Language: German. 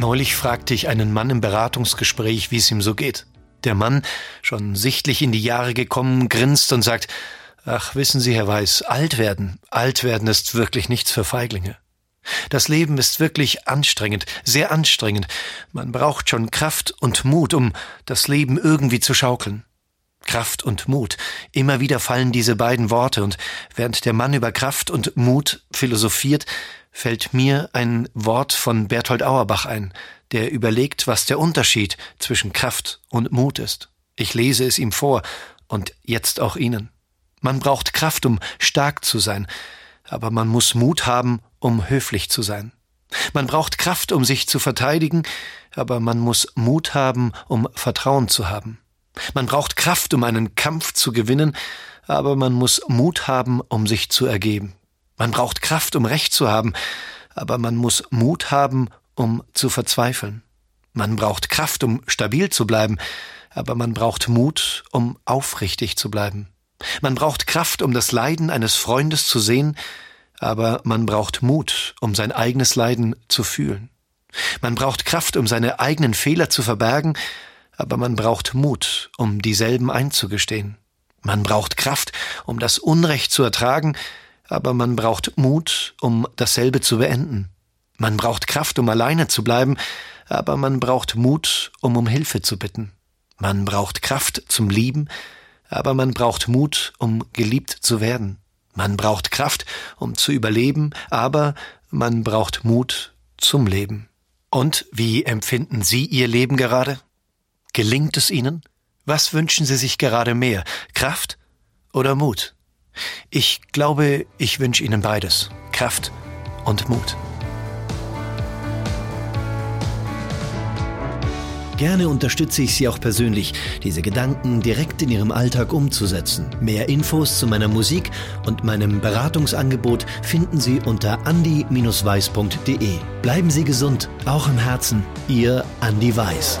Neulich fragte ich einen Mann im Beratungsgespräch, wie es ihm so geht. Der Mann, schon sichtlich in die Jahre gekommen, grinst und sagt, Ach, wissen Sie, Herr Weiß, alt werden, alt werden ist wirklich nichts für Feiglinge. Das Leben ist wirklich anstrengend, sehr anstrengend. Man braucht schon Kraft und Mut, um das Leben irgendwie zu schaukeln. Kraft und Mut. Immer wieder fallen diese beiden Worte, und während der Mann über Kraft und Mut philosophiert, fällt mir ein Wort von Berthold Auerbach ein, der überlegt, was der Unterschied zwischen Kraft und Mut ist. Ich lese es ihm vor und jetzt auch Ihnen. Man braucht Kraft, um stark zu sein, aber man muss Mut haben, um höflich zu sein. Man braucht Kraft, um sich zu verteidigen, aber man muss Mut haben, um Vertrauen zu haben. Man braucht Kraft, um einen Kampf zu gewinnen, aber man muss Mut haben, um sich zu ergeben. Man braucht Kraft, um Recht zu haben, aber man muss Mut haben, um zu verzweifeln. Man braucht Kraft, um stabil zu bleiben, aber man braucht Mut, um aufrichtig zu bleiben. Man braucht Kraft, um das Leiden eines Freundes zu sehen, aber man braucht Mut, um sein eigenes Leiden zu fühlen. Man braucht Kraft, um seine eigenen Fehler zu verbergen, aber man braucht Mut, um dieselben einzugestehen. Man braucht Kraft, um das Unrecht zu ertragen, aber man braucht Mut, um dasselbe zu beenden. Man braucht Kraft, um alleine zu bleiben, aber man braucht Mut, um um Hilfe zu bitten. Man braucht Kraft zum Lieben, aber man braucht Mut, um geliebt zu werden. Man braucht Kraft, um zu überleben, aber man braucht Mut zum Leben. Und wie empfinden Sie Ihr Leben gerade? Gelingt es Ihnen? Was wünschen Sie sich gerade mehr? Kraft oder Mut? Ich glaube, ich wünsche Ihnen beides. Kraft und Mut. Gerne unterstütze ich Sie auch persönlich, diese Gedanken direkt in Ihrem Alltag umzusetzen. Mehr Infos zu meiner Musik und meinem Beratungsangebot finden Sie unter andi-weiß.de. Bleiben Sie gesund, auch im Herzen. Ihr Andi Weiß.